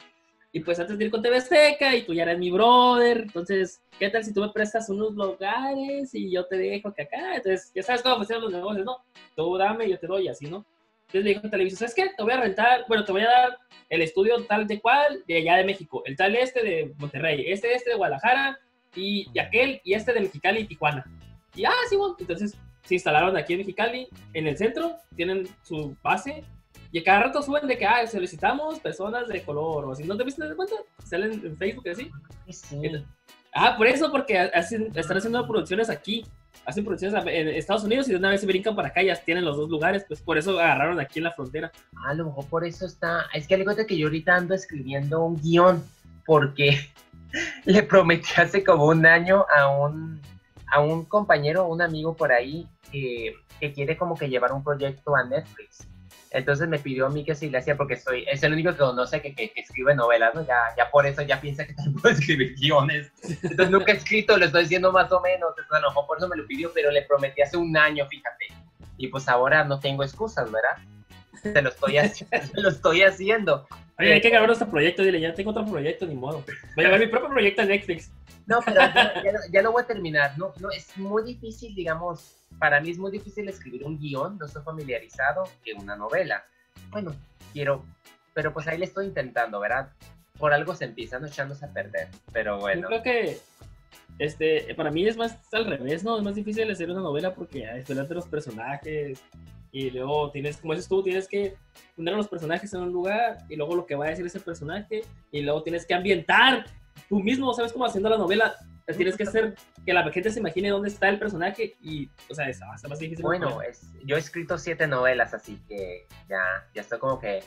Y pues antes de ir con TV Azteca y tú ya eres mi brother, entonces, ¿qué tal si tú me prestas unos lugares y yo te dejo que acá? Entonces, ya sabes cómo funcionan los negocios, ¿no? Tú dame, yo te doy, así, ¿no? Entonces le dijo a Televisa, ¿sabes qué? Te voy a rentar, bueno, te voy a dar el estudio tal de cual de allá de México, el tal este de Monterrey, este este de Guadalajara y, y aquel y este de Mexicali y Tijuana. Y ah, sí, bueno, entonces se instalaron aquí en Mexicali, en el centro, tienen su base y a cada rato suben de que ah, solicitamos personas de color o así. ¿No te viste de cuenta? Salen en Facebook así. Sí. Ah, por eso, porque hacen, están haciendo producciones aquí. Hacen producciones en Estados Unidos y de una vez se brincan para acá, ya tienen los dos lugares, pues por eso agarraron aquí en la frontera. a lo mejor por eso está. Es que le cuento que yo ahorita ando escribiendo un guion, porque le prometí hace como un año a un a un compañero, un amigo por ahí que, quiere como que llevar un proyecto a Netflix. Entonces me pidió a mí que si le hacía, porque soy, es el único que conoce que, que, escribe novelas, ¿no? Ya, ya por eso ya piensa que puedo escribir guiones. Entonces nunca he escrito, lo estoy diciendo más o menos. Entonces a lo mejor por eso me lo pidió, pero le prometí hace un año, fíjate. Y pues ahora no tengo excusas, ¿verdad? Se lo estoy haciendo. lo estoy haciendo. Oye, hay que grabar este proyecto, dile, ya tengo otro proyecto, ni modo. Voy a ver mi propio proyecto en Netflix. No, pero ya, lo voy a terminar. No, no, es muy difícil, digamos, para mí es muy difícil escribir un guion, no estoy familiarizado, que una novela. Bueno, quiero, pero pues ahí le estoy intentando, ¿verdad? Por algo se empiezan echándose a perder, pero bueno. Yo creo que este, para mí es más al revés, ¿no? Es más difícil hacer una novela porque esperarte los personajes y luego tienes, como dices tú, tienes que poner a los personajes en un lugar y luego lo que va a decir ese personaje y luego tienes que ambientar tú mismo, ¿sabes cómo haciendo la novela? Tienes que hacer que la gente se imagine dónde está el personaje y, o sea, está, más difícil. Bueno, es, yo he escrito siete novelas, así que ya, ya estoy como que,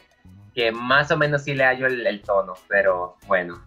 que más o menos sí le hallo el, tono, pero bueno,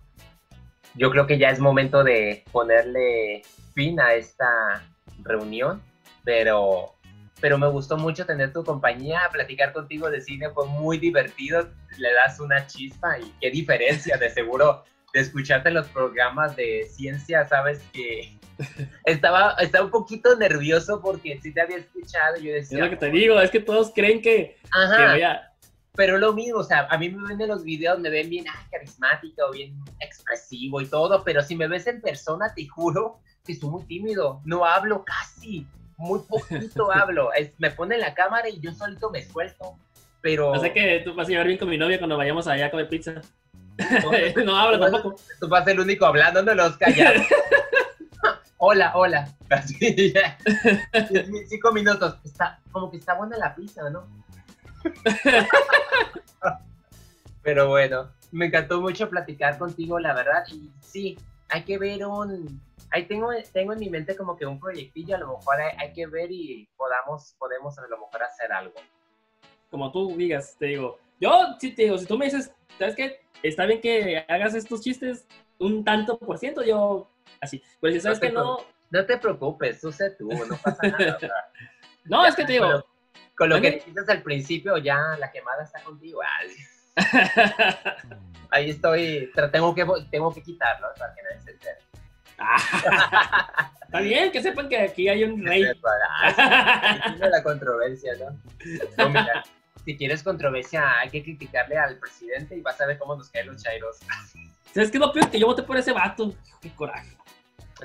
yo creo que ya es momento de ponerle fin a esta reunión, pero, pero me gustó mucho tener tu compañía, platicar contigo de cine fue muy divertido, le das una chispa y qué diferencia, de seguro de escucharte los programas de ciencia, sabes que estaba, estaba un poquito nervioso porque sí te había escuchado. Yo decía, es lo que te digo, es que todos creen que, Ajá, Pero lo mismo, o sea, a mí me ven en los videos, me ven bien carismático, bien expresivo y todo, pero si me ves en persona, te juro que soy muy tímido, no hablo casi, muy poquito hablo, es, me pone la cámara y yo solito me suelto, pero... No sé que tú vas a llevar bien con mi novia cuando vayamos allá a comer pizza. No, habla tampoco. Tú vas el único hablando, no los callas. hola, hola. Cinco minutos. Está, como que está buena la pizza, ¿no? Pero bueno, me encantó mucho platicar contigo, la verdad. Y sí, hay que ver un... Ahí tengo, tengo en mi mente como que un proyectillo, a lo mejor hay, que ver y podamos, podemos a lo mejor hacer algo. Como tú digas, te digo. Yo sí te digo, si tú me dices, ¿sabes qué? está bien que hagas estos chistes un tanto por ciento, yo así. Pero si sabes que no... No te preocupes, tú sé tú, no pasa nada. no, es que te digo... Con lo, que dijiste al principio, ya la quemada está contigo. Ahí estoy, pero tengo que, tengo que quitarlo para que nadie se entere. está bien, que sepan que aquí hay un rey. la controversia, ¿no? no mira, si quieres controversia, hay que criticarle al presidente y vas a ver cómo nos caen los chairos. ¿Sabes qué es lo peor? Que yo voté por ese vato. Qué coraje.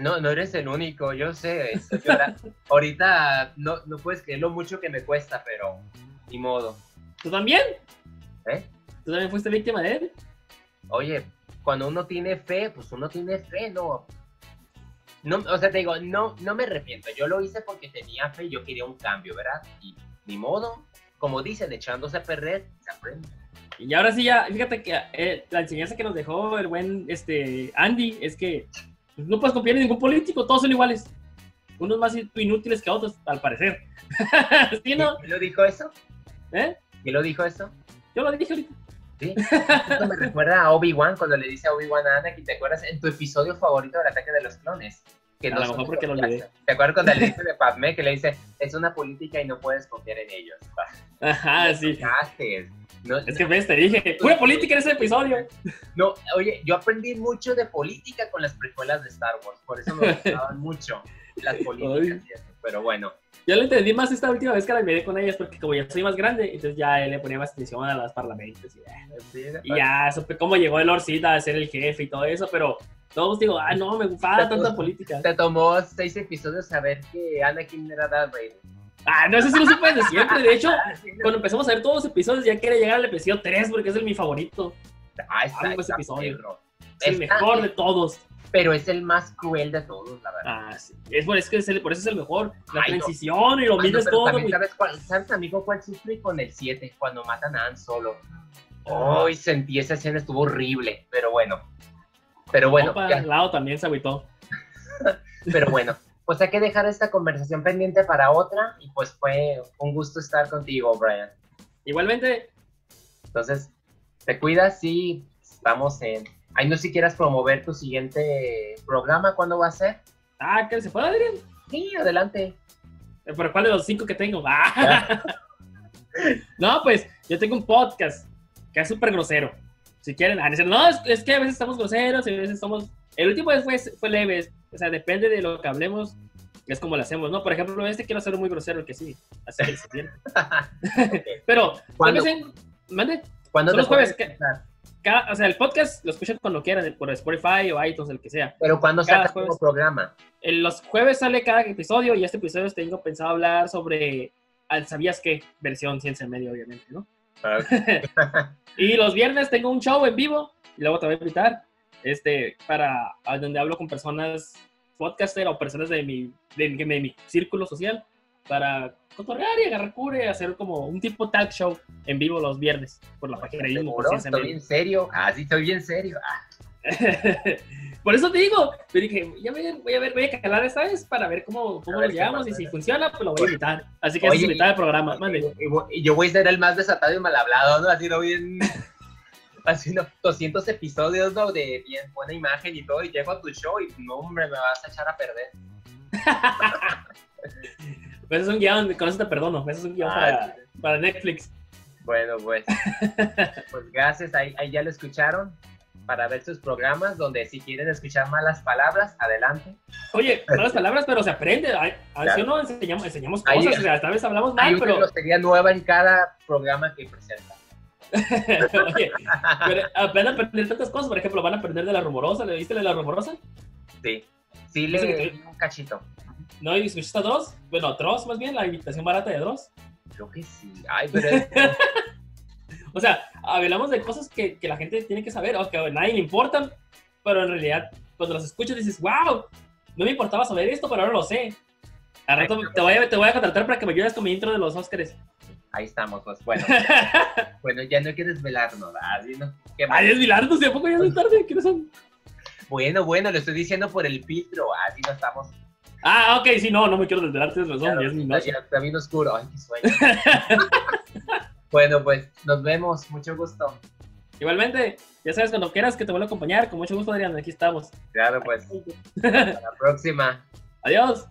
No, no eres el único, yo sé. ahorita no, no puedes creer lo mucho que me cuesta, pero ni modo. ¿Tú también? ¿Eh? ¿Tú también fuiste víctima de él? Oye, cuando uno tiene fe, pues uno tiene fe, ¿no? No, o sea, te digo, no, no me arrepiento. Yo lo hice porque tenía fe y yo quería un cambio, ¿verdad? Y ni modo, como dicen, echándose a perder, se aprende. Y ahora sí, ya, fíjate que eh, la enseñanza que nos dejó el buen este, Andy es que pues, no puedes confiar en ningún político, todos son iguales. Unos más inútiles que otros, al parecer. ¿Sí, no? ¿Quién lo dijo eso? ¿Eh? ¿Quién lo dijo eso? Yo lo dije ahorita. Sí, esto me recuerda a Obi-Wan cuando le dice a Obi-Wan a Anakin, ¿te acuerdas en tu episodio favorito del ataque de los clones? Que a lo mejor porque lo olvidé. ¿Te acuerdas cuando le dice de Padme que le dice, es una política y no puedes confiar en ellos? Ajá, sí. No, es que ves, te dije, pura política en ese episodio. No, oye, yo aprendí mucho de política con las precuelas de Star Wars, por eso me gustaban mucho las políticas, pero bueno. Yo lo entendí más esta última vez que la miré con ellas, porque como ya soy más grande, entonces ya le ponía más atención a los parlamentos. Y, ya supe cómo llegó el Orcita a ser el jefe y todo eso, pero todos digo, ah, no, me gustaba tanta política. Te tomó seis episodios saber que Anakin era Darth Vader. Ah, no, eso sí lo supe desde siempre. De hecho, ah, cuando empezamos a ver todos los episodios, ya quería llegar al episodio 3 porque es el mi favorito. Ah, está, ese episodio. Es el mejor de todos pero es el más cruel de todos, la verdad. Ah, sí. Es por, es que es el, por eso es el mejor. La transición y lo mismo es todo. ¿sabes, cuál, ¿Sabes, amigo, cuál sufre con el 7? Cuando matan a Han Solo. Hoy sentí esa escena, estuvo horrible, pero bueno. Pero bueno. Para el lado también se agüitó. pero bueno, pues hay que dejar esta conversación pendiente para otra y pues fue un gusto estar contigo, Brian. Igualmente. Entonces, te cuidas y estamos en Ay, no si quieras promover tu siguiente programa, ¿cuándo va a ser? Ah, ¿qué se puede, Adrián? Sí, adelante. Eh, ¿Pero cuál de los cinco que tengo? Ah. no, pues yo tengo un podcast que es súper grosero. Si quieren, ah, no, es, que a veces estamos groseros y a veces estamos... El último fue, fue leve, o sea, depende de lo que hablemos, es como lo hacemos, ¿no? Por ejemplo, este quiero hacer muy grosero, que sí, así que Pero, ¿cuándo? ¿Mande? ¿Cuándo los jueves? O sea, el podcast lo escuchan cuando quieran, por Spotify o iTunes, el que sea. Pero cuando sale el programa? En los jueves sale cada episodio y este episodio tengo pensado hablar sobre ¿Sabías qué? Versión ciencia media, obviamente, ¿no? y los viernes tengo un show en vivo y luego te voy a invitar este, para donde hablo con personas podcaster o personas de mi, de mi círculo social para cotorrear y agarrar cure, hacer como un tipo talk show en vivo los viernes por la página de Estoy bien serio, ah, sí, estoy bien serio. Ah. por eso te digo, pero dije, ya voy a, voy a ver, voy a calar esta vez para ver cómo, cómo lo llevamos y si funciona, pues lo voy a invitar. Así que es invitar al programa, mande. Y yo voy a ser el más desatado y mal hablado, ¿no? Así no bien haciendo 200 episodios ¿no? de bien buena imagen y todo, y llego a tu show y no, hombre, me vas a echar a perder. Eso es un guion, con eso te perdono. Eso es un guion ah, para, Netflix. Bueno, pues. pues gracias, ahí, ya lo escucharon. Para ver sus programas, donde si quieren escuchar malas palabras, adelante. Oye, malas palabras, pero se aprende. A, veces no enseñamos, enseñamos cosas, o sea, vez hablamos mal, hay pero. sería nueva en cada programa que presenta. Oye, pero van a aprender tantas cosas, por ejemplo, van a aprender de la rumorosa, ¿le viste de la rumorosa? Sí, sí, le un cachito. ¿No escuchaste a Dross? Bueno, Dross más bien, la invitación barata de Dross. Creo que sí. Ay, pero o sea, hablamos de cosas que, que, la gente tiene que saber, o que a nadie le importan, pero en realidad, cuando las escuchas dices, wow, no me importaba saber esto, pero ahora lo sé. Al rato te voy, a, te voy a contratar para que me ayudes con mi intro de los Oscars. Ahí estamos, pues bueno. bueno, ya no hay que desvelarnos. ¿no? Ay, desvelarnos, ¿de a poco ya es tarde? ¿Quiénes son? Bueno, bueno, lo estoy diciendo por el filtro, así no estamos Ah, ok, sí, no, no me quiero desvelarte, es razón, ya es mi noche. Bien oscuro, ay, qué sueño. bueno, pues, nos vemos, mucho gusto. Igualmente, ya sabes, cuando quieras que te vuelva a acompañar, con mucho gusto, Adrián, aquí estamos. Claro, pues. Hasta la próxima. Adiós.